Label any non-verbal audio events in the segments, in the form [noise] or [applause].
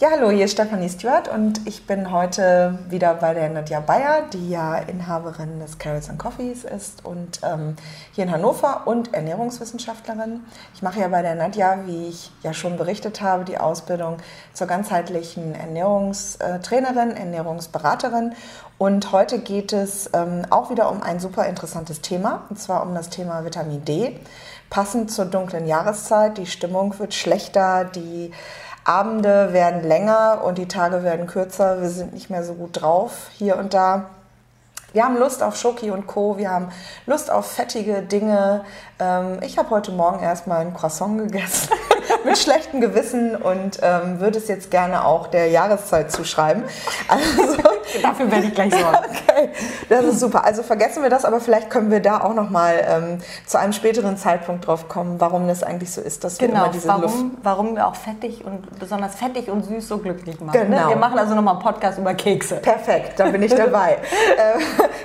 Ja, hallo, hier ist Stefanie Stewart und ich bin heute wieder bei der Nadja Bayer, die ja Inhaberin des Carrots and Coffees ist und ähm, hier in Hannover und Ernährungswissenschaftlerin. Ich mache ja bei der Nadja, wie ich ja schon berichtet habe, die Ausbildung zur ganzheitlichen Ernährungstrainerin, Ernährungsberaterin und heute geht es ähm, auch wieder um ein super interessantes Thema, und zwar um das Thema Vitamin D. Passend zur dunklen Jahreszeit, die Stimmung wird schlechter, die Abende werden länger und die Tage werden kürzer. Wir sind nicht mehr so gut drauf hier und da. Wir haben Lust auf Schoki und Co. Wir haben Lust auf fettige Dinge. Ähm, ich habe heute Morgen erstmal ein Croissant gegessen [laughs] mit schlechtem Gewissen und ähm, würde es jetzt gerne auch der Jahreszeit zuschreiben. Also, Dafür werde ich gleich sorgen. [laughs] Okay, das ist super. Also vergessen wir das, aber vielleicht können wir da auch noch mal ähm, zu einem späteren Zeitpunkt drauf kommen, warum das eigentlich so ist, dass genau, wir immer diese warum, Luft... warum wir auch fettig und besonders fettig und süß so glücklich machen. Genau. Ne? Wir machen also nochmal einen Podcast über Kekse. Perfekt, da bin ich dabei. [laughs] äh,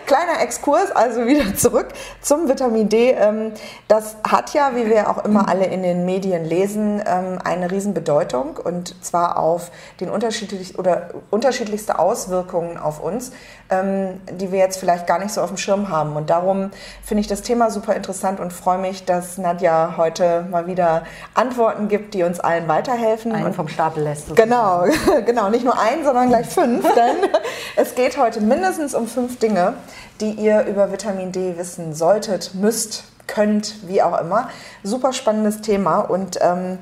kleiner Exkurs, also wieder zurück zum Vitamin D. Ähm, das hat ja, wie wir auch immer alle in den Medien lesen, ähm, eine Riesenbedeutung und zwar auf den unterschiedlich oder unterschiedlichste Auswirkungen auf uns, ähm, die wir jetzt vielleicht gar nicht so auf dem Schirm haben. Und darum finde ich das Thema super interessant und freue mich, dass Nadja heute mal wieder Antworten gibt, die uns allen weiterhelfen. Einen und vom Stapel lässt. Genau, [laughs] genau, nicht nur ein, sondern gleich fünf, [laughs] denn es geht heute mindestens um fünf Dinge, die ihr über Vitamin D wissen solltet, müsst, könnt, wie auch immer. Super spannendes Thema und ähm,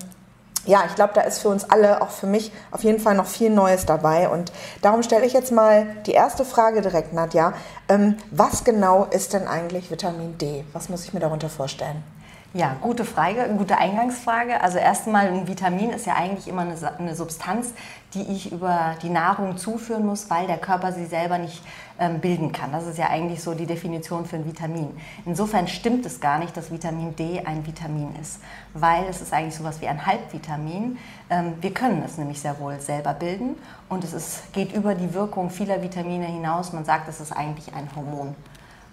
ja, ich glaube, da ist für uns alle, auch für mich, auf jeden Fall noch viel Neues dabei. Und darum stelle ich jetzt mal die erste Frage direkt, Nadja. Ähm, was genau ist denn eigentlich Vitamin D? Was muss ich mir darunter vorstellen? Ja, gute Frage, gute Eingangsfrage. Also erstmal ein Vitamin ist ja eigentlich immer eine, eine, Substanz, die ich über die Nahrung zuführen muss, weil der Körper sie selber nicht ähm, bilden kann. Das ist ja eigentlich so die Definition für ein Vitamin. Insofern stimmt es gar nicht, dass Vitamin D ein Vitamin ist, weil es ist eigentlich sowas wie ein Halbvitamin. Ähm, wir können es nämlich sehr wohl selber bilden und es ist, geht über die Wirkung vieler Vitamine hinaus. Man sagt, es ist eigentlich ein Hormon.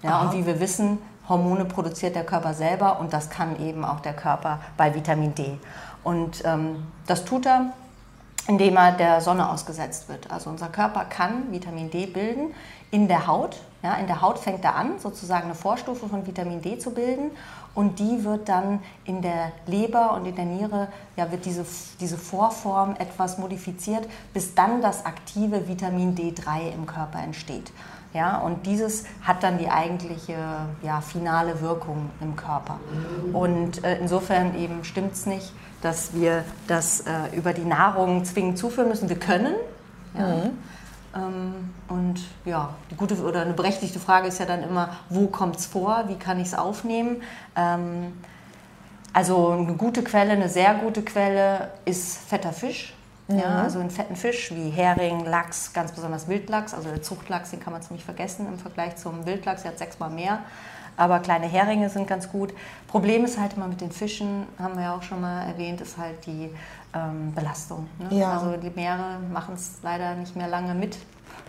Ja, und wie wir wissen, Hormone produziert der Körper selber und das kann eben auch der Körper bei Vitamin D. Und ähm, das tut er, indem er der Sonne ausgesetzt wird. Also unser Körper kann Vitamin D bilden in der Haut. Ja, in der Haut fängt er an, sozusagen eine Vorstufe von Vitamin D zu bilden und die wird dann in der Leber und in der Niere, ja, wird diese, diese Vorform etwas modifiziert, bis dann das aktive Vitamin D3 im Körper entsteht. Ja, und dieses hat dann die eigentliche ja, finale Wirkung im Körper. Und äh, insofern eben stimmt es nicht, dass wir das äh, über die Nahrung zwingend zuführen müssen. Wir können. Ja. Mhm. Ähm, und ja, die gute oder eine berechtigte Frage ist ja dann immer, wo kommt es vor, wie kann ich es aufnehmen? Ähm, also eine gute Quelle, eine sehr gute Quelle ist fetter Fisch. Mhm. Ja, also einen fetten Fisch wie Hering, Lachs, ganz besonders Wildlachs. Also der Zuchtlachs, den kann man ziemlich vergessen im Vergleich zum Wildlachs, der hat sechsmal mehr. Aber kleine Heringe sind ganz gut. Problem ist halt immer mit den Fischen, haben wir ja auch schon mal erwähnt, ist halt die ähm, Belastung. Ne? Ja. Also die Meere machen es leider nicht mehr lange mit.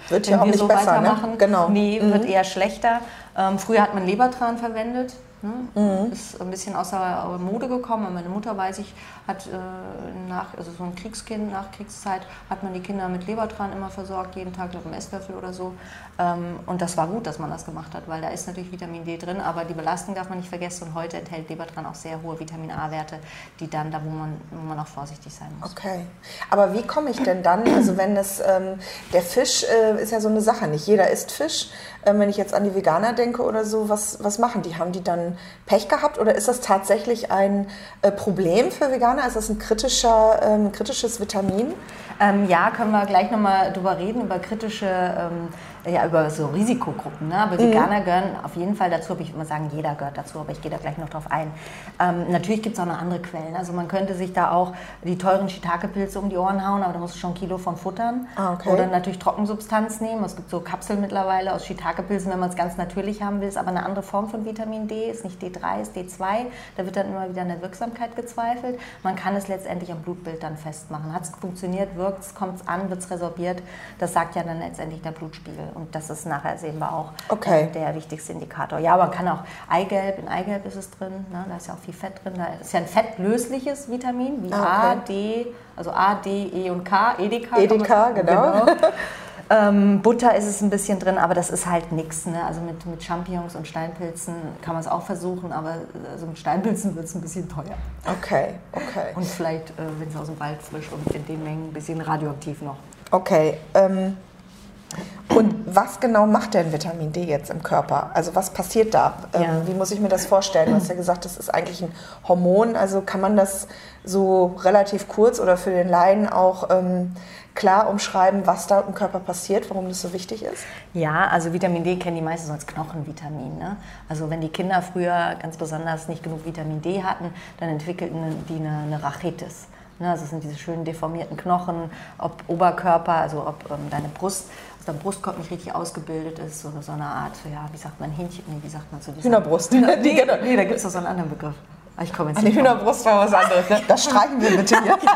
Wird ja auch nicht so besser, ne? Genau. Nee, mhm. wird eher schlechter. Ähm, früher hat man Lebertran verwendet. Ne? Mhm. Ist ein bisschen außer Mode gekommen. Meine Mutter, weiß ich, hat äh, nach, also so ein Kriegskind, nach Kriegszeit, hat man die Kinder mit Lebertran immer versorgt, jeden Tag, glaube ich, einen Esslöffel oder so. Ähm, und das war gut, dass man das gemacht hat, weil da ist natürlich Vitamin D drin, aber die Belastung darf man nicht vergessen. Und heute enthält Lebertran auch sehr hohe Vitamin A-Werte, die dann da, wo man, wo man auch vorsichtig sein muss. Okay. Aber wie komme ich denn dann, also wenn es, ähm, der Fisch äh, ist ja so eine Sache, nicht jeder isst Fisch. Ähm, wenn ich jetzt an die Veganer denke oder so, was, was machen die? Haben die dann Pech gehabt oder ist das tatsächlich ein äh, Problem für Veganer? Ist das ein kritischer, ähm, kritisches Vitamin? Ähm, ja, können wir gleich nochmal drüber reden, über kritische ähm, ja, über so Risikogruppen. Ne? Aber Veganer mhm. gehören auf jeden Fall dazu, aber ich immer sagen, jeder gehört dazu, aber ich gehe da gleich noch drauf ein. Ähm, natürlich gibt es auch noch andere Quellen. Also man könnte sich da auch die teuren Shiitake-Pilze um die Ohren hauen, aber da musst du schon ein Kilo von futtern. Ah, okay. Oder natürlich Trockensubstanz nehmen. Es gibt so Kapseln mittlerweile aus Shiitake-Pilzen, wenn man es ganz natürlich haben will. Ist aber eine andere Form von Vitamin D, ist nicht D3, ist D2. Da wird dann immer wieder an der Wirksamkeit gezweifelt. Man kann es letztendlich am Blutbild dann festmachen. Hat es funktioniert, wirkt es, kommt es an, wird es resorbiert. Das sagt ja dann letztendlich der Blutspiegel Und das ist nachher sehen wir auch Okay. äh, der wichtigste Indikator. Ja, man kann auch Eigelb, in Eigelb ist es drin, ne? da ist ja auch viel Fett drin. Da ist ja ein fettlösliches Vitamin wie Ah, A, D, also A, D, E und K, EDK. EDK, man- genau. [laughs] ähm, Butter ist es ein bisschen drin, aber das ist halt nichts. Ne? Also mit, mit Champignons und Steinpilzen kann man es auch versuchen, aber also mit Steinpilzen wird es ein bisschen teuer. Okay, okay. Und vielleicht, äh, wenn es aus dem Wald frisch und in den Mengen ein bisschen radioaktiv noch. Okay. Ähm, und was genau macht denn Vitamin D jetzt im Körper? Also was passiert da? Ähm, Ja. Wie muss ich mir das vorstellen? Du hast ja gesagt, das ist eigentlich ein Hormon. Also kann man das so relativ kurz oder für den Laien auch ähm, klar umschreiben, was da im Körper passiert, warum das so wichtig ist? Ja, also Vitamin D kennen die meisten so als Knochenvitamin. Ne? Also wenn die Kinder früher ganz besonders nicht genug Vitamin D hatten, dann entwickelten die eine, eine Rachitis. Ne? Also es sind diese schönen deformierten Knochen, ob Oberkörper, also ob ähm, deine Brust, also dein Brustkorb nicht richtig ausgebildet ist oder so eine Art, ja, wie sagt man, Hähnchen, nee, wie sagt man so? Hühnerbrust. Hühner, [laughs] Die- nee, nee, da gibt es doch so einen anderen Begriff. Ah, Ich komme jetzt An die. Hühnerbrust war was anderes. Ne? [laughs] Das streichen wir bitte hier. [laughs]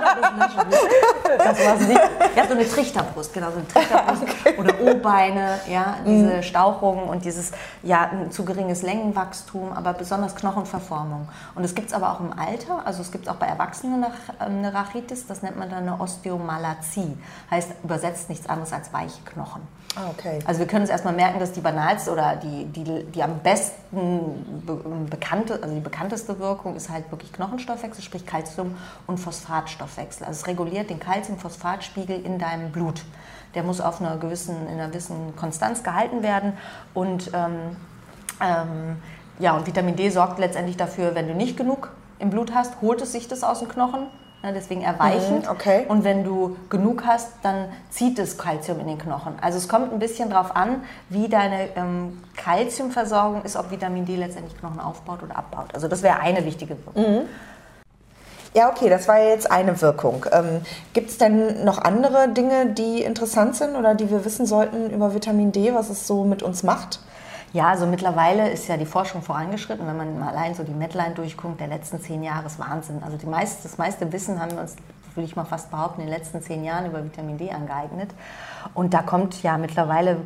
Das war's nicht. Ja, so eine Trichterbrust, genau, so eine Trichterbrust. [laughs] Oder O-Beine, ja, diese Stauchungen und dieses, ja, ein zu geringes Längenwachstum, aber besonders Knochenverformung. Und es gibt es aber auch im Alter, also es gibt auch bei Erwachsenen eine, eine Rachitis, das nennt man dann eine Osteomalazie. Heißt übersetzt nichts anderes als weiche Knochen. Ah, okay. Also wir können uns erstmal merken, dass die banalste oder die, die, die am besten be bekannte, also die bekannteste Wirkung ist halt wirklich Knochenstoffwechsel, sprich Calcium- und Phosphatstoffwechsel. Also es reguliert den Calcium-Phosphatspiegel in deinem Blut. Der muss auf einer gewissen, in einer gewissen Konstanz gehalten werden und ähm, ähm, ja, und Vitamin D sorgt letztendlich dafür, wenn du nicht genug im Blut hast, holt es sich das aus dem Knochen, deswegen erweichend. Mhm, okay. Und wenn du genug hast, dann zieht es Kalzium in den Knochen. Also es kommt ein bisschen darauf an, wie deine ähm, Kalziumversorgung ist, ob Vitamin D letztendlich Knochen aufbaut oder abbaut. Also das wäre eine wichtige Wirkung. Ja, okay, das war jetzt eine Wirkung. Ähm, Gibt es denn noch andere Dinge, die interessant sind oder die wir wissen sollten über Vitamin D, was es so mit uns macht? Ja, also mittlerweile ist ja die Forschung vorangeschritten. Wenn man allein so die Medline durchguckt, der letzten zehn Jahre ist Wahnsinn. Also die meist, das meiste Wissen haben wir uns, würde ich mal fast behaupten, in den letzten zehn Jahren über Vitamin D angeeignet. Und da kommt ja mittlerweile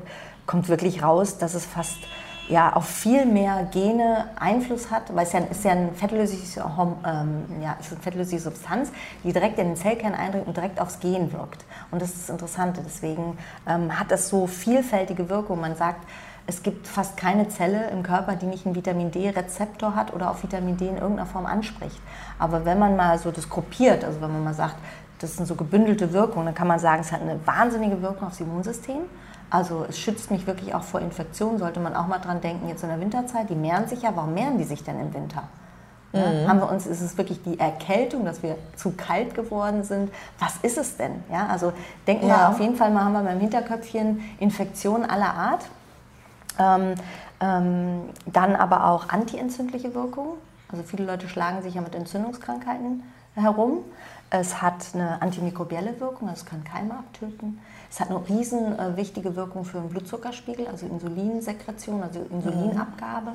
kommt wirklich raus, dass es fast ja, auf viel mehr Gene Einfluss hat, weil es ja, ist ja ein fettlösliches, ähm, ja, ist eine fettlösliche Substanz, die direkt in den Zellkern eindringt und direkt aufs Gen wirkt. Und das ist das Interessante. Deswegen ähm, hat das so vielfältige Wirkung. Man sagt, es gibt fast keine Zelle im Körper, die nicht einen Vitamin D-Rezeptor hat oder auf Vitamin D in irgendeiner Form anspricht. Aber wenn man mal so das gruppiert, also wenn man mal sagt, das sind so gebündelte Wirkungen, dann kann man sagen, es hat eine wahnsinnige Wirkung aufs Immunsystem. Also es schützt mich wirklich auch vor Infektionen, sollte man auch mal dran denken, jetzt in der Winterzeit, die mehren sich ja, warum mehren die sich denn im Winter? Ne? Haben wir uns, ist es wirklich die Erkältung, dass wir zu kalt geworden sind? Was ist es denn? Ja, also denken wir Ja. auf jeden Fall mal, haben wir beim Hinterköpfchen Infektionen aller Art. Ähm, ähm, dann aber auch antientzündliche Wirkung. Also viele Leute schlagen sich ja mit Entzündungskrankheiten herum. Es hat eine antimikrobielle Wirkung, also es kann Keime abtöten. Es hat eine riesen äh, wichtige Wirkung für den Blutzuckerspiegel, also Insulinsekretion, also Insulinabgabe.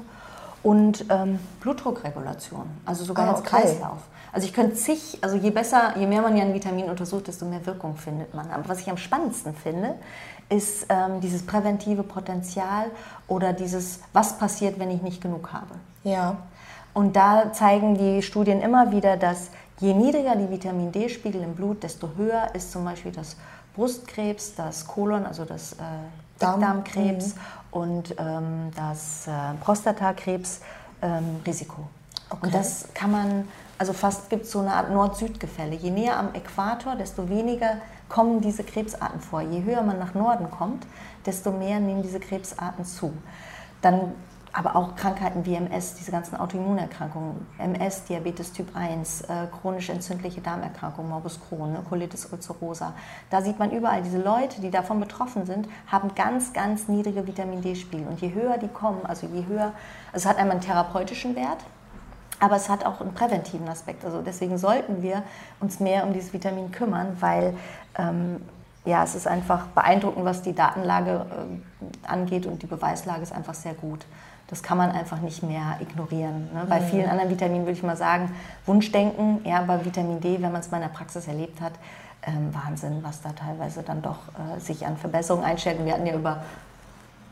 Und ähm, Blutdruckregulation, also sogar Ah, als okay. Kreislauf. Also ich könnte zig, also je besser, je mehr man ja ein Vitamin untersucht, desto mehr Wirkung findet man. Aber was ich am spannendsten finde, ist ähm, dieses präventive Potenzial oder dieses, was passiert, wenn ich nicht genug habe. Ja. Und da zeigen die Studien immer wieder, dass je niedriger die Vitamin D-Spiegel im Blut, desto höher ist zum Beispiel das Brustkrebs, das Kolon, also das äh, Darm. Dickdarmkrebs und ähm, das äh, Prostatakrebs-Risiko. Okay. Und das kann man, also fast gibt es so eine Art Nord-Süd-Gefälle. Je näher am Äquator, desto weniger kommen diese Krebsarten vor. Je höher man nach Norden kommt, desto mehr nehmen diese Krebsarten zu. Dann aber auch Krankheiten wie MS, diese ganzen Autoimmunerkrankungen, MS, Diabetes Typ 1, äh, chronisch entzündliche Darmerkrankungen, Morbus Crohn, ne, Colitis ulcerosa. Da sieht man überall, diese Leute, die davon betroffen sind, haben ganz, ganz niedrige Vitamin D-Spiegel. Und je höher die kommen, also je höher, also es hat einmal einen therapeutischen Wert, aber es hat auch einen präventiven Aspekt. Also deswegen sollten wir uns mehr um dieses Vitamin kümmern, weil ähm, ja, es ist einfach beeindruckend, was die Datenlage äh, angeht und die Beweislage ist einfach sehr gut. Das kann man einfach nicht mehr ignorieren. Ne? Bei vielen anderen Vitaminen würde ich mal sagen, Wunschdenken, ja, bei Vitamin D, wenn man es mal in der Praxis erlebt hat, ähm, Wahnsinn, was da teilweise dann doch äh, sich an Verbesserungen einstellt. Und wir hatten ja über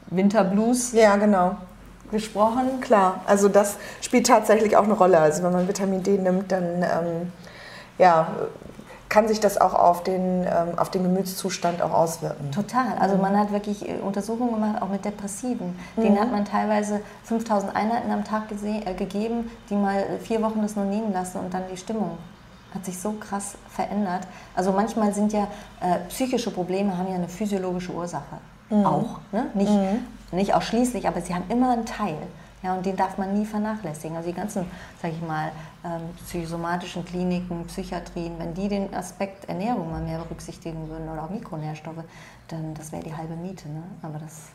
Winterblues Ja, genau. Gesprochen. Klar, also das spielt tatsächlich auch eine Rolle. Also wenn man Vitamin D nimmt, dann ähm, ja, kann sich das auch auf den, ähm, auf den Gemütszustand auch auswirken. Total. Also man hat wirklich äh, Untersuchungen gemacht, auch mit Depressiven. Denen hat man teilweise 5000 Einheiten am Tag äh, gegeben, die mal äh, vier Wochen das nur nehmen lassen und dann die Stimmung hat sich so krass verändert. Also manchmal sind ja äh, psychische Probleme haben ja eine physiologische Ursache. Auch. Ne? Nicht, nicht ausschließlich, aber sie haben immer einen Teil. Ja, und den darf man nie vernachlässigen. Also die ganzen, sage ich mal, ähm, psychosomatischen Kliniken, Psychiatrien, wenn die den Aspekt Ernährung mal mehr berücksichtigen würden oder auch Mikronährstoffe, dann das wäre die halbe Miete. Ne? Aber das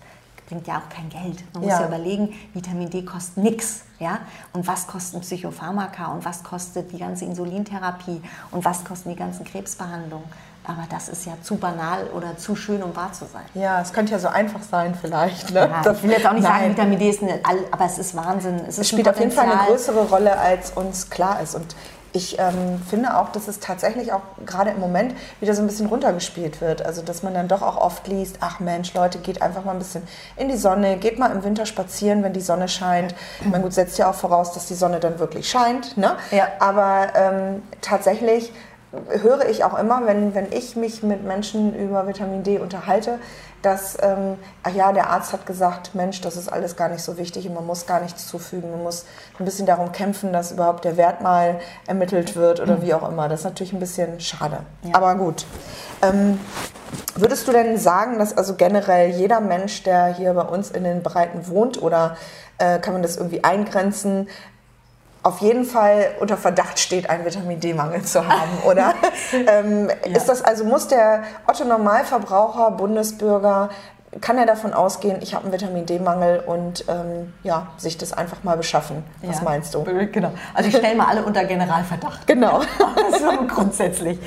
bringt ja auch kein Geld. Man muss Ja. ja überlegen, Vitamin D kostet nichts. Ja? Und was kosten Psychopharmaka und was kostet die ganze Insulintherapie und was kosten die ganzen Krebsbehandlungen. Aber das ist ja zu banal oder zu schön, um wahr zu sein. Ja, es könnte ja so einfach sein vielleicht. Ne? Ja, ich will jetzt auch nicht sagen, Nein. Vitamin D ist eine, all- aber es ist Wahnsinn. Es, Es spielt ein auf jeden Fall eine größere Rolle, als uns klar ist. Und ich ähm, finde auch, dass es tatsächlich auch gerade im Moment wieder so ein bisschen runtergespielt wird. Also, dass man dann doch auch oft liest, ach Mensch, Leute, geht einfach mal ein bisschen in die Sonne, geht mal im Winter spazieren, wenn die Sonne scheint. Man gut setzt ja auch voraus, dass die Sonne dann wirklich scheint. Ne? Ja. Aber ähm, tatsächlich höre ich auch immer, wenn, wenn ich mich mit Menschen über Vitamin D unterhalte, dass, ähm, ach ja, der Arzt hat gesagt, Mensch, das ist alles gar nicht so wichtig und man muss gar nichts zufügen. Man muss ein bisschen darum kämpfen, dass überhaupt der Wert mal ermittelt wird oder wie auch immer. Das ist natürlich ein bisschen schade. Aber gut. Ähm, würdest du denn sagen, dass also generell jeder Mensch, der hier bei uns in den Breiten wohnt, oder äh, kann man das irgendwie eingrenzen, auf jeden Fall unter Verdacht steht, einen Vitamin D-Mangel zu haben, [laughs] oder? ähm, Ist das also, muss der Otto Normalverbraucher, Bundesbürger, kann er davon ausgehen, ich habe einen Vitamin D-Mangel und ähm, ja, sich das einfach mal beschaffen? Was Ja. meinst du? Genau. Also ich stelle mal alle unter Generalverdacht. Genau. [laughs] so grundsätzlich.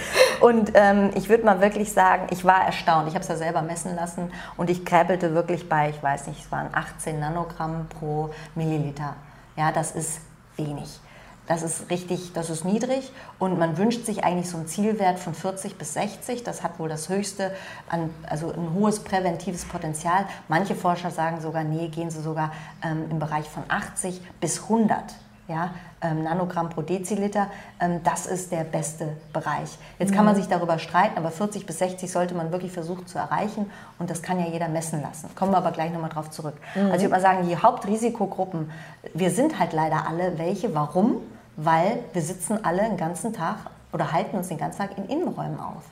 Und ähm, ich würde mal wirklich sagen, ich war erstaunt. Ich habe es ja selber messen lassen und ich kräbelte wirklich bei, ich weiß nicht, es waren 18 Nanogramm pro Milliliter. Ja, das ist wenig. Das ist richtig, das ist niedrig und man wünscht sich eigentlich so einen Zielwert von 40 bis 60. Das hat wohl das höchste, an, also ein hohes präventives Potenzial. Manche Forscher sagen sogar, nee, gehen sie sogar ähm, im Bereich von 80 bis 100 ja, ähm, Nanogramm pro Deziliter, ähm, das ist der beste Bereich. Jetzt kann man sich darüber streiten, aber 40 bis 60 sollte man wirklich versuchen zu erreichen und das kann ja jeder messen lassen. Kommen wir aber gleich nochmal drauf zurück. Also ich würde mal sagen, die Hauptrisikogruppen, wir sind halt leider alle welche. Warum? Weil wir sitzen alle den ganzen Tag oder halten uns den ganzen Tag in Innenräumen auf.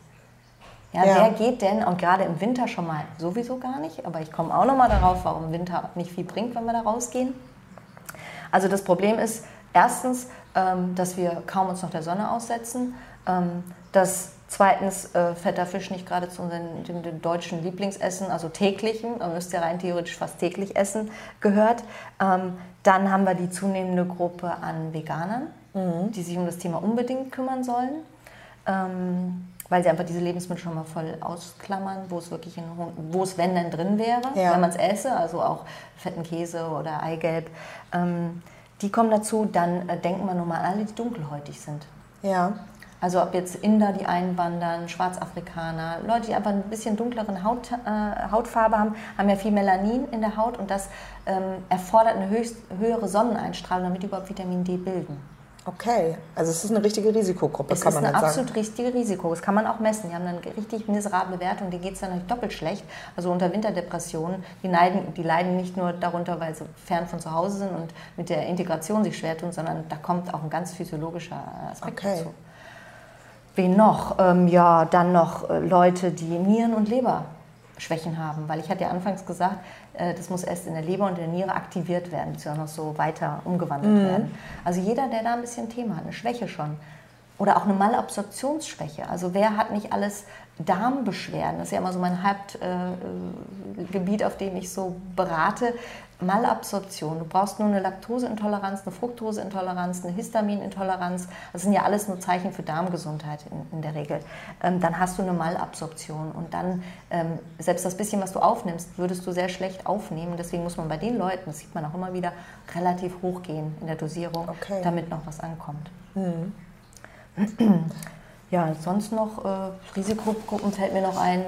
Ja, Ja. Wer geht denn, und gerade im Winter schon mal sowieso gar nicht, aber ich komme auch nochmal darauf, warum Winter nicht viel bringt, wenn wir da rausgehen. Also das Problem ist erstens, ähm, dass wir kaum uns noch der Sonne aussetzen, ähm, dass zweitens äh, fetter Fisch nicht gerade zu unseren den deutschen Lieblingsessen, also täglichen, man müsste ja rein theoretisch fast täglich essen, gehört. Ähm, dann haben wir die zunehmende Gruppe an Veganern, die sich um das Thema unbedingt kümmern sollen. Ähm, weil sie einfach diese Lebensmittel schon mal voll ausklammern, wo es wirklich in, wo es wenn denn drin wäre, Ja. wenn man es esse, also auch fetten Käse oder Eigelb. Ähm, die kommen dazu, dann äh, denken wir nur mal an alle, die dunkelhäutig sind. Ja. Also ob jetzt Inder, die einwandern, Schwarzafrikaner, Leute, die einfach ein bisschen dunkleren Haut, äh, Hautfarbe haben, haben ja viel Melanin in der Haut und das ähm, erfordert eine höchst, höhere Sonneneinstrahlung, damit die überhaupt Vitamin D bilden. Okay. Also es ist eine richtige Risikogruppe, Es kann ist man ein jetzt absolut sagen. richtiges Risiko. Das kann man auch messen. Die haben eine richtig miserable Wertung, denen geht es dann natürlich doppelt schlecht. Also unter Winterdepressionen, die leiden, die leiden nicht nur darunter, weil sie fern von zu Hause sind und mit der Integration sich schwer tun, sondern da kommt auch ein ganz physiologischer Aspekt Okay. dazu. Wen noch? Ähm, ja, dann noch äh, Leute, die Nieren- und Leberschwächen haben. Weil ich hatte ja anfangs gesagt, äh, das muss erst in der Leber und in der Niere aktiviert werden, beziehungsweise noch so weiter umgewandelt werden. Also jeder, der da ein bisschen Thema hat, eine Schwäche schon. Oder auch eine Malabsorptionsschwäche. Also wer hat nicht alles Darmbeschwerden? Das ist ja immer so mein Hauptgebiet, äh, Gebiet, auf dem ich so berate. Malabsorption. Du brauchst nur eine Laktoseintoleranz, eine Fructoseintoleranz, eine Histaminintoleranz. Das sind ja alles nur Zeichen für Darmgesundheit in, in der Regel. Ähm, dann hast du eine Malabsorption und dann ähm, selbst das bisschen, was du aufnimmst, würdest du sehr schlecht aufnehmen. Deswegen muss man bei den Leuten, das sieht man auch immer wieder, relativ hoch gehen in der Dosierung, Okay. damit noch was ankommt. [clears throat] Ja, sonst noch äh, Risikogruppen fällt mir noch ein.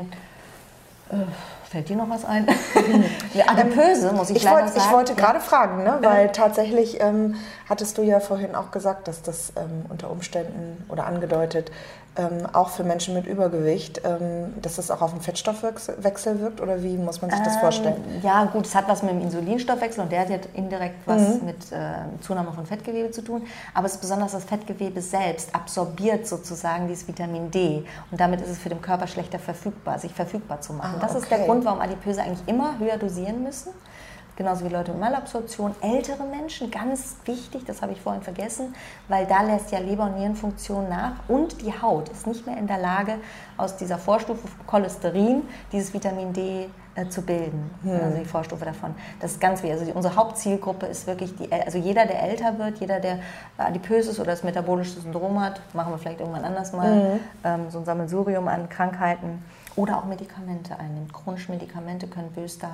Fällt dir noch was ein? [laughs] Adipöse, muss ich, ich leider wollt, sagen. Ich wollte gerade fragen, ne? weil tatsächlich ähm, hattest du ja vorhin auch gesagt, dass das ähm, unter Umständen oder angedeutet ähm, auch für Menschen mit Übergewicht, ähm, dass das auch auf den Fettstoffwechsel wirkt oder wie muss man sich das Ähm, vorstellen? Ja, gut, es hat was mit dem Insulinstoffwechsel und der hat indirekt was Mhm. mit äh, Zunahme von Fettgewebe zu tun. Aber es ist besonders das Fettgewebe selbst absorbiert sozusagen dieses Vitamin D und damit ist es für den Körper schlechter verfügbar, sich verfügbar zu machen. Ah, das ist der okay. Grund, warum Adipöse eigentlich immer höher dosieren müssen. Genauso wie Leute mit Malabsorption. Ältere Menschen, ganz wichtig, das habe ich vorhin vergessen, weil da lässt ja Leber- und Nierenfunktion nach und die Haut ist nicht mehr in der Lage, aus dieser Vorstufe Cholesterin dieses Vitamin D äh, zu bilden. Also die Vorstufe davon. Das ist ganz wichtig. Also die, unsere Hauptzielgruppe ist wirklich die, also jeder, der älter wird, jeder, der adipös ist oder das metabolische Syndrom hat, machen wir vielleicht irgendwann anders mal, ähm, so ein Sammelsurium an Krankheiten oder auch Medikamente einnimmt. Chronische Medikamente können bös da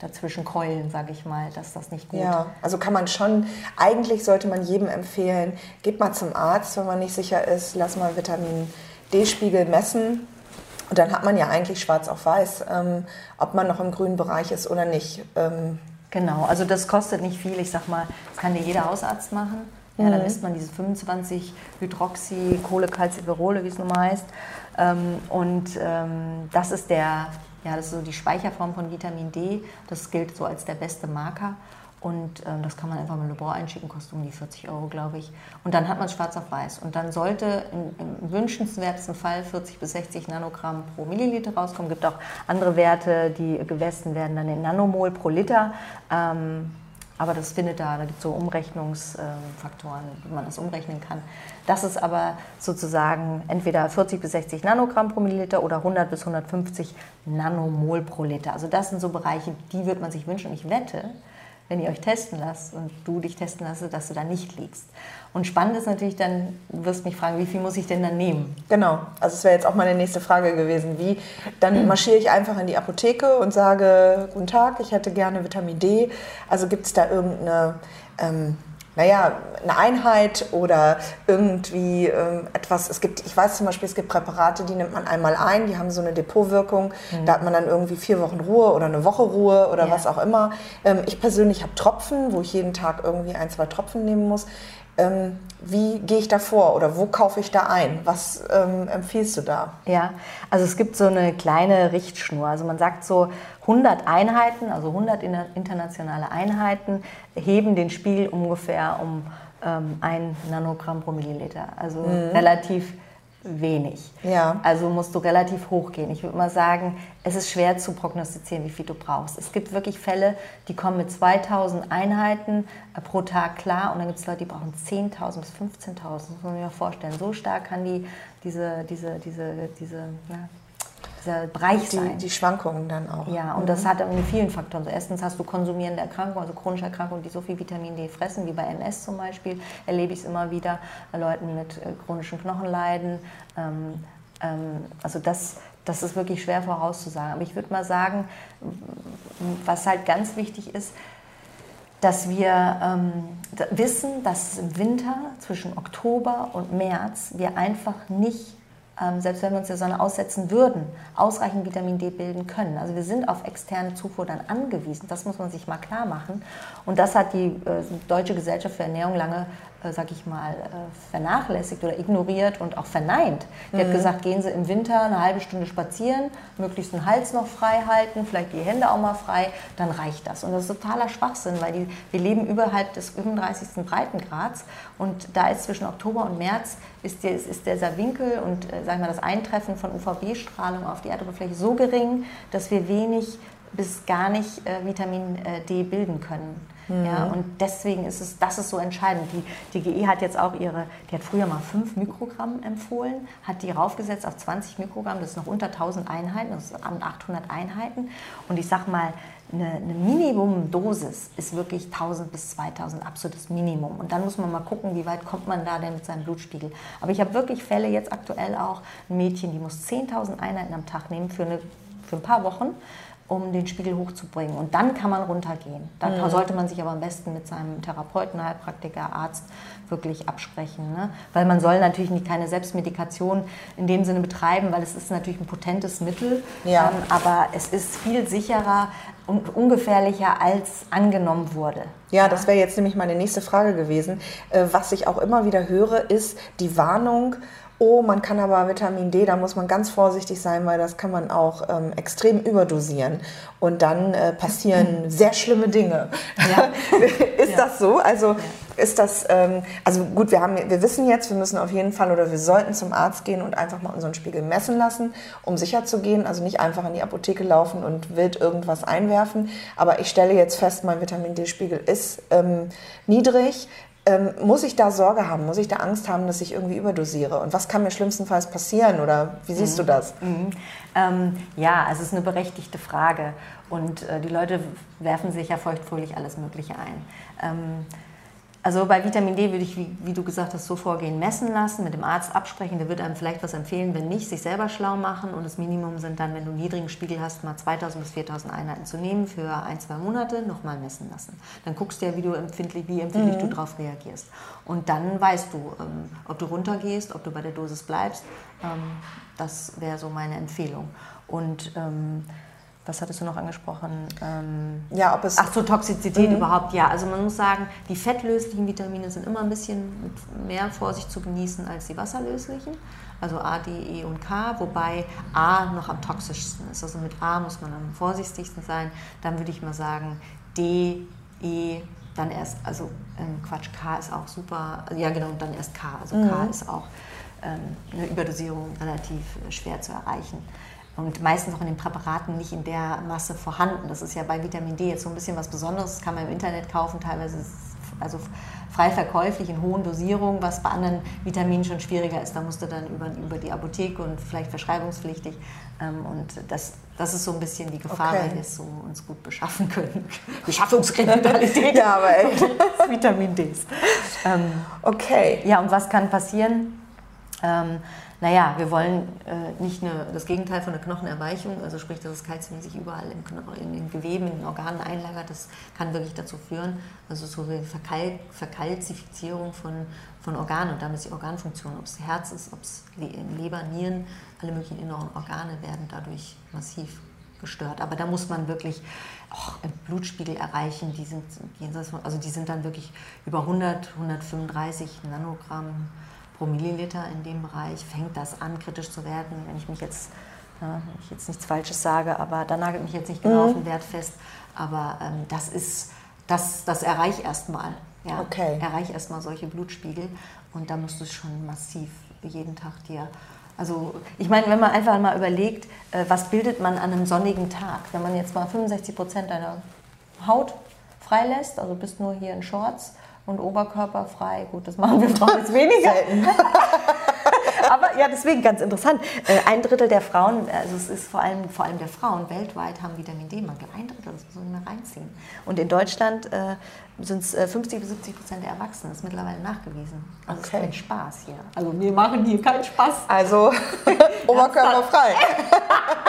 dazwischen keulen, sage ich mal, dass das nicht gut Ja, also kann man schon, eigentlich sollte man jedem empfehlen, geht mal zum Arzt, wenn man nicht sicher ist, lass mal Vitamin D-Spiegel messen. Und dann hat man ja eigentlich schwarz auf weiß, ähm, ob man noch im grünen Bereich ist oder nicht. Ähm, Genau, also das kostet nicht viel. Ich sag mal, das kann dir jeder Hausarzt machen. Ja, dann misst man diese 25 Hydroxy, Kohlecalciferole, wie es nun mal heißt. Ähm, und ähm, das ist der, ja, das ist so die Speicherform von Vitamin D. Das gilt so als der beste Marker. Und ähm, das kann man einfach im Labor einschicken, kostet um die 40 Euro, glaube ich. Und dann hat man es schwarz auf weiß. Und dann sollte im, im wünschenswertesten Fall 40 bis 60 Nanogramm pro Milliliter rauskommen. Es gibt auch andere Werte, die gemessen werden dann in Nanomol pro Liter. Ähm, aber das findet da, da gibt es so Umrechnungsfaktoren, wie man das umrechnen kann. Das ist aber sozusagen entweder 40 bis 60 Nanogramm pro Milliliter oder 100 bis 150 Nanomol pro Liter. Also das sind so Bereiche, die würde man sich wünschen. Und ich wette, wenn ihr euch testen lasst und du dich testen lässt, dass du da nicht liegst. Und spannend ist natürlich dann, du wirst mich fragen, wie viel muss ich denn dann nehmen? genau, also es wäre jetzt auch meine nächste Frage gewesen. Wie, dann marschiere ich einfach in die Apotheke und sage, guten Tag, ich hätte gerne Vitamin D. Also gibt es da irgendeine... Ähm, naja, eine Einheit oder irgendwie ähm, etwas. Es gibt, ich weiß zum Beispiel, es gibt Präparate, die nimmt man einmal ein, die haben so eine Depotwirkung. Da hat man dann irgendwie vier Wochen Ruhe oder eine Woche Ruhe oder Ja. was auch immer. Ähm, ich persönlich habe Tropfen, wo ich jeden Tag irgendwie ein, zwei Tropfen nehmen muss. Ähm, wie gehe ich da vor oder wo kaufe ich da ein? Was ähm, empfiehlst du da? Ja, also es gibt so eine kleine Richtschnur. Also man sagt so 100 Einheiten, also 100 inter- internationale Einheiten heben den Spiegel ungefähr um ähm, ein Nanogramm pro Milliliter. Also relativ wenig. Ja. Also musst du relativ hoch gehen. Ich würde mal sagen, es ist schwer zu prognostizieren, wie viel du brauchst. Es gibt wirklich Fälle, die kommen mit 2000 Einheiten äh, pro Tag klar und dann gibt es Leute, die brauchen 10.000 bis 15.000. Das muss man sich mal vorstellen. So stark kann die, diese, diese, diese, diese, ja, dieser Bereich sein. Die, die Schwankungen dann auch. Ja, und das hat mit vielen Faktoren. Erstens hast du konsumierende Erkrankungen, also chronische Erkrankungen, die so viel Vitamin D fressen, wie bei MS zum Beispiel, erlebe ich es immer wieder, bei Leuten mit äh, chronischen Knochenleiden. Ähm, ähm, also das, das ist wirklich schwer vorauszusagen. Aber ich würde mal sagen, was halt ganz wichtig ist, dass wir ähm, wissen, dass im Winter zwischen Oktober und März wir einfach nicht, ähm, selbst wenn wir uns der Sonne aussetzen würden, ausreichend Vitamin D bilden können. Also wir sind auf externe Zufuhr dann angewiesen. Das muss man sich mal klar machen. Und das hat die äh, Deutsche Gesellschaft für Ernährung lange, sag ich mal, äh, vernachlässigt oder ignoriert und auch verneint. Die hat gesagt, gehen Sie im Winter eine halbe Stunde spazieren, möglichst den Hals noch frei halten, vielleicht die Hände auch mal frei, dann reicht das. Und das ist totaler Schwachsinn, weil die, wir leben überhalb des 35. Breitengrads und da ist zwischen Oktober und März ist, der, ist dieser Winkel und äh, sagen wir, das Eintreffen von UVB-Strahlung auf die Erdoberfläche so gering, dass wir wenig bis gar nicht äh, Vitamin äh, D bilden können. Ja, und deswegen ist es, das ist so entscheidend. Die DGE hat jetzt auch ihre, die hat früher mal 5 Mikrogramm empfohlen, hat die raufgesetzt auf 20 Mikrogramm, das ist noch unter 1000 Einheiten, das ist an 800 Einheiten. Und ich sag mal, eine, eine Minimumdosis ist wirklich 1000 bis 2000 absolutes Minimum. Und dann muss man mal gucken, wie weit kommt man da denn mit seinem Blutspiegel. Aber ich habe wirklich Fälle, jetzt aktuell auch, ein Mädchen, die muss 10.000 Einheiten am Tag nehmen für, eine, für ein paar Wochen um den Spiegel hochzubringen. Und dann kann man runtergehen. Dann Mhm. sollte man sich aber am besten mit seinem Therapeuten, Heilpraktiker, Arzt wirklich absprechen. Ne? Weil man soll natürlich nicht keine Selbstmedikation in dem Sinne betreiben, weil es ist natürlich ein potentes Mittel. Ja. Ähm, aber es ist viel sicherer und ungefährlicher, als angenommen wurde. Ja, das wäre jetzt nämlich meine nächste Frage gewesen. Äh, Was ich auch immer wieder höre, ist die Warnung, oh, man kann aber Vitamin D, da muss man ganz vorsichtig sein, weil das kann man auch ähm, extrem überdosieren. Und dann äh, passieren [laughs] sehr schlimme Dinge. Ja. [laughs] ist Ja. das so? Also ist das, ähm, also gut, wir, haben, wir wissen jetzt, wir müssen auf jeden Fall oder wir sollten zum Arzt gehen und einfach mal unseren Spiegel messen lassen, um sicher zu gehen. Also nicht einfach in die Apotheke laufen und wild irgendwas einwerfen. Aber ich stelle jetzt fest, mein Vitamin D-Spiegel ist ähm, niedrig. Ähm, muss ich da Sorge haben? Muss ich da Angst haben, dass ich irgendwie überdosiere? Und was kann mir schlimmstenfalls passieren? Oder wie siehst du das? Mhm. Ähm, ja, also es ist eine berechtigte Frage. Und äh, die Leute werfen sich ja feuchtfröhlich alles Mögliche ein. Ähm, also bei Vitamin D würde ich, wie, wie, du gesagt hast, so vorgehen, messen lassen, mit dem Arzt absprechen. Der wird einem vielleicht was empfehlen, wenn nicht, sich selber schlau machen. Und das Minimum sind dann, wenn du einen niedrigen Spiegel hast, mal 2000 bis 4000 Einheiten zu nehmen für ein, zwei Monate, nochmal messen lassen. Dann guckst du ja, wie, du empfindlich, wie empfindlich du darauf reagierst. Und dann weißt du, ähm, ob du runtergehst, ob du bei der Dosis bleibst. Ähm, das wäre so meine Empfehlung. Und ähm, was hattest du noch angesprochen? Ähm, Ja, ob es. Ach so, Toxizität überhaupt, ja. Also man muss sagen, die fettlöslichen Vitamine sind immer ein bisschen mit mehr Vorsicht zu genießen als die wasserlöslichen. Also A, D, E und K, wobei A noch am toxischsten ist. Also mit A muss man am vorsichtigsten sein. Dann würde ich mal sagen D, E, dann erst, also ähm, Quatsch, K ist auch super. Ja genau, dann erst K. Also K ist auch ähm, eine Überdosierung relativ äh, schwer zu erreichen und meistens auch in den Präparaten nicht in der Masse vorhanden. Das ist ja bei Vitamin D jetzt so ein bisschen was Besonderes. Das kann man im Internet kaufen, teilweise ist es also frei verkäuflich in hohen Dosierungen, was bei anderen Vitaminen schon schwieriger ist. Da musst du dann über, über die Apotheke und vielleicht verschreibungspflichtig. Ähm, und das, das ist so ein bisschen die Gefahr, Okay. weil wir es so uns gut beschaffen können. [laughs] Beschaffungskriminalität Ja, aber echt. [laughs] Vitamin Ds. Ähm, Okay. ja, und was kann passieren? Ähm, naja, wir wollen äh, nicht eine, das Gegenteil von einer Knochenerweichung, also sprich, dass das Kalzium sich überall im Kno in den Geweben, in den Organen einlagert, das kann wirklich dazu führen, also so eine Verkal Verkalzifizierung von, von Organen und damit die Organfunktion, ob es Herz ist, ob es Le Leber, Nieren, alle möglichen inneren Organe werden dadurch massiv gestört. Aber da muss man wirklich auch im Blutspiegel erreichen. Die sind, also die sind dann wirklich über 100, 135 Nanogramm pro Milliliter in dem Bereich. Fängt das an, kritisch zu werden, wenn ich mich jetzt, ja, wenn ich jetzt nichts Falsches sage, aber da nagelt mich jetzt nicht genau auf den Wert fest. Aber ähm, das ist, das, das erreich erstmal. Ja, Okay. Erreich erstmal solche Blutspiegel und da musst du schon massiv jeden Tag dir also ich meine, wenn man einfach mal überlegt, äh, was bildet man an einem sonnigen Tag, wenn man jetzt mal 65 Prozent deiner Haut freilässt, also bist nur hier in Shorts und Oberkörper frei, gut, das machen wir Frauen jetzt weniger. [laughs] Aber ja, deswegen ganz interessant. Äh, Ein Drittel der Frauen, also es ist vor allem, vor allem der Frauen weltweit, haben Vitamin D-Mangel. Ein Drittel, das muss man mal reinziehen. Und in Deutschland äh, sind es äh, 50 bis 70 Prozent der Erwachsenen. Das ist mittlerweile nachgewiesen. Also es ist Okay. kein Spaß hier. Also wir machen hier keinen Spaß. Also [laughs] oberkörperfrei. [laughs]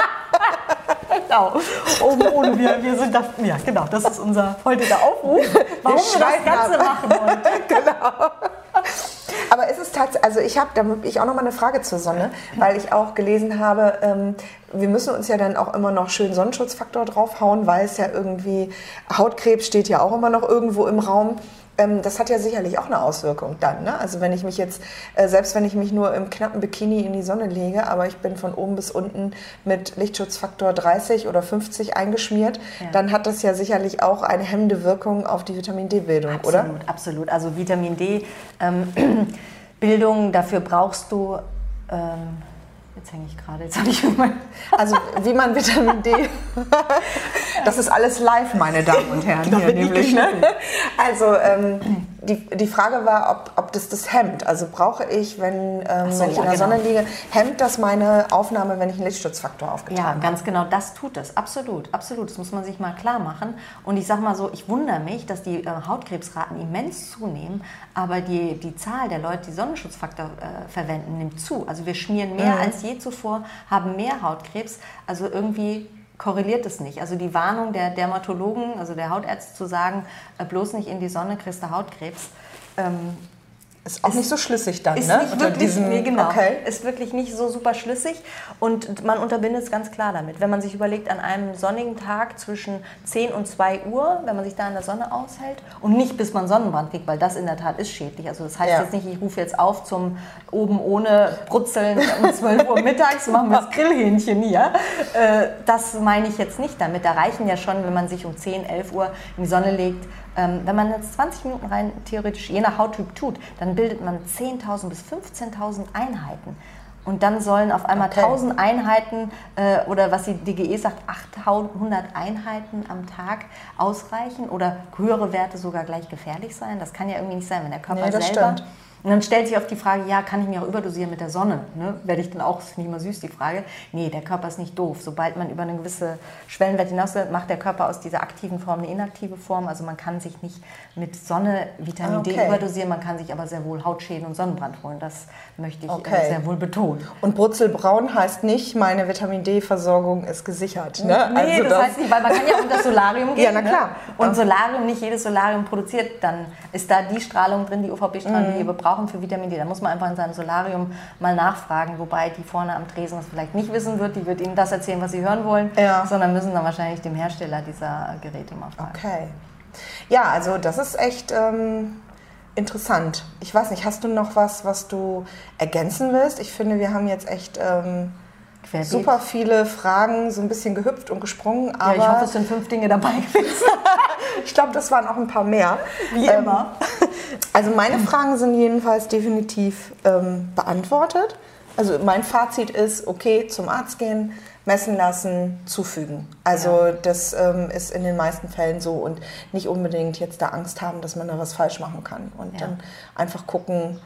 Genau. Ohne, ohne wir, wir sind da, ja, genau, das ist unser heutiger Aufruf, warum wir, das schweifen Ganze ab. machen heute. [laughs] Aber ist es tatsächlich, also ich habe, da habe ich auch noch mal eine Frage zur Sonne, weil ich auch gelesen habe, ähm, wir müssen uns ja dann auch immer noch schön Sonnenschutzfaktor draufhauen, weil es ja irgendwie, Hautkrebs steht ja auch immer noch irgendwo im Raum. Ähm, das hat ja sicherlich auch eine Auswirkung dann. Ne? Also wenn ich mich jetzt, äh, selbst wenn ich mich nur im knappen Bikini in die Sonne lege, aber ich bin von oben bis unten mit Lichtschutzfaktor 30 oder 50 eingeschmiert, Ja. dann hat das ja sicherlich auch eine hemmende Wirkung auf die Vitamin D-Bildung, oder? Absolut, absolut. Also Vitamin D ähm, [clears throat] Bildung, dafür brauchst du, ähm, jetzt hänge ich gerade, jetzt habe ich mal, Also wie man Vitamin D. Das ist alles live, meine Damen und Herren. Da Hier nämlich, ne? Also ähm, die, die Frage war, ob, ob das das hemmt. Also brauche ich, wenn, ähm, so, wenn ich ja, in der genau. Sonne liege, hemmt das meine Aufnahme, wenn ich einen Lichtschutzfaktor Ja, aufgetragen habe? ganz genau, das tut es. Absolut, absolut. Das muss man sich mal klar machen. Und ich sage mal so, ich wundere mich, dass die äh, Hautkrebsraten immens zunehmen, aber die, die Zahl der Leute, die Sonnenschutzfaktor äh, verwenden, nimmt zu. Also wir schmieren mehr als je zuvor, haben mehr Hautkrebs. Also irgendwie korreliert es nicht. Also die Warnung der Dermatologen, also der Hautärzte zu sagen, äh, bloß nicht in die Sonne, kriegst du Hautkrebs, ähm, ist auch ist, nicht so schlüssig dann, ist ne? Nicht wirklich, diesem, nee, genau. Okay. Ist wirklich nicht so super schlüssig und man unterbindet es ganz klar damit. Wenn man sich überlegt, an einem sonnigen Tag zwischen 10 und 2 Uhr, wenn man sich da in der Sonne aushält und nicht bis man Sonnenbrand kriegt, weil das in der Tat ist schädlich. Also das heißt ja. jetzt nicht, ich rufe jetzt auf zum oben ohne Brutzeln um [laughs] 12 Uhr mittags, machen wir das Grillhähnchen hier. Äh, das meine ich jetzt nicht damit. Da reichen ja schon, wenn man sich um 10, 11 Uhr in die Sonne legt, ähm, wenn man jetzt 20 Minuten rein theoretisch je nach Hauttyp tut, dann bildet man 10.000 bis 15.000 Einheiten. Und dann sollen auf einmal okay. 1000 Einheiten äh, oder was die DGE sagt, 800 Einheiten am Tag ausreichen oder höhere Werte sogar gleich gefährlich sein. Das kann ja irgendwie nicht sein, wenn der Körper nee, selber stimmt. Und dann stellt sich oft die Frage, ja, kann ich mich auch überdosieren mit der Sonne? Ne? Werde ich dann auch, ist nicht mal süß die Frage. Nee, der Körper ist nicht doof. Sobald man über eine gewisse Schwellenwert hinaus macht der Körper aus dieser aktiven Form eine inaktive Form. Also man kann sich nicht mit Sonne Vitamin okay. D überdosieren, man kann sich aber sehr wohl Hautschäden und Sonnenbrand holen. Das möchte ich äh, okay. sehr wohl betonen. Und Brutzelbraun heißt nicht, meine Vitamin D-Versorgung ist gesichert. Ne? Nee, also das, das, heißt nicht, weil man kann ja unter Solarium [laughs] gehen. ja, na ne? klar. Ne? Und Solarium, nicht jedes Solarium produziert, dann ist da die Strahlung drin, die UVB-Strahlung, mhm. die wir brauchen brauchen für Vitamin D. Da muss man einfach in seinem Solarium mal nachfragen, wobei die vorne am Tresen das vielleicht nicht wissen wird. Die wird Ihnen das erzählen, was Sie hören wollen, ja. sondern müssen dann wahrscheinlich dem Hersteller dieser Geräte mal fragen. Okay. Ja, also das ist echt ähm, interessant. Ich weiß nicht, hast du noch was, was du ergänzen willst? Ich finde, wir haben jetzt echt... Ähm, Querbeet. super viele Fragen, so ein bisschen gehüpft und gesprungen. Aber ja, ich hoffe, es sind fünf Dinge dabei [laughs] gewesen. ich glaube, das waren auch ein paar mehr. Wie ähm, immer. [laughs] Also meine Fragen sind jedenfalls definitiv ähm, beantwortet. Also mein Fazit ist, okay, zum Arzt gehen, messen lassen, zufügen. Also ja. das ähm, ist in den meisten Fällen so und nicht unbedingt jetzt da Angst haben, dass man da was falsch machen kann. Und ja. dann einfach gucken,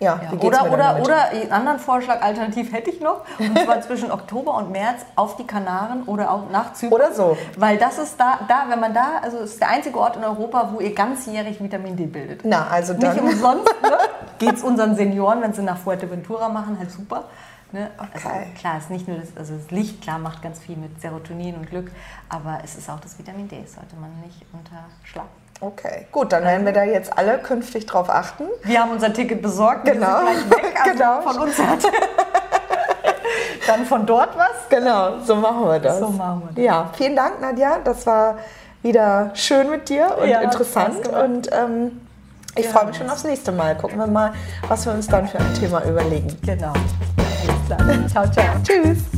ja, ja. oder oder, oder einen anderen Vorschlag, alternativ hätte ich noch, und [laughs] zwar zwischen Oktober und März auf die Kanaren oder auch nach Zypern. Oder so. Weil das ist da, da wenn man da, also ist der einzige Ort in Europa, wo ihr ganzjährig Vitamin D bildet. Na, also dann. Nicht umsonst ne? [laughs] geht es unseren Senioren, wenn sie nach Fuerteventura machen, halt super. Ne? Also okay. Klar, ist nicht nur das, also das Licht, klar, macht ganz viel mit Serotonin und Glück, aber es ist auch das Vitamin D, sollte man nicht unterschlagen. Okay, gut, dann werden wir da jetzt alle künftig drauf achten. Wir haben unser Ticket besorgt, genau. wir sind gleich weg, also genau. von uns hat [laughs] dann von dort was. Genau, so machen wir das. So machen wir das. Ja, vielen Dank, Nadja. Das war wieder schön mit dir und ja, interessant. Und ähm, ich ja, freue mich schon aufs nächste Mal. Gucken wir mal, was wir uns dann für ein Thema überlegen. Genau. Alles klar. Ciao, ciao. [laughs] Tschüss.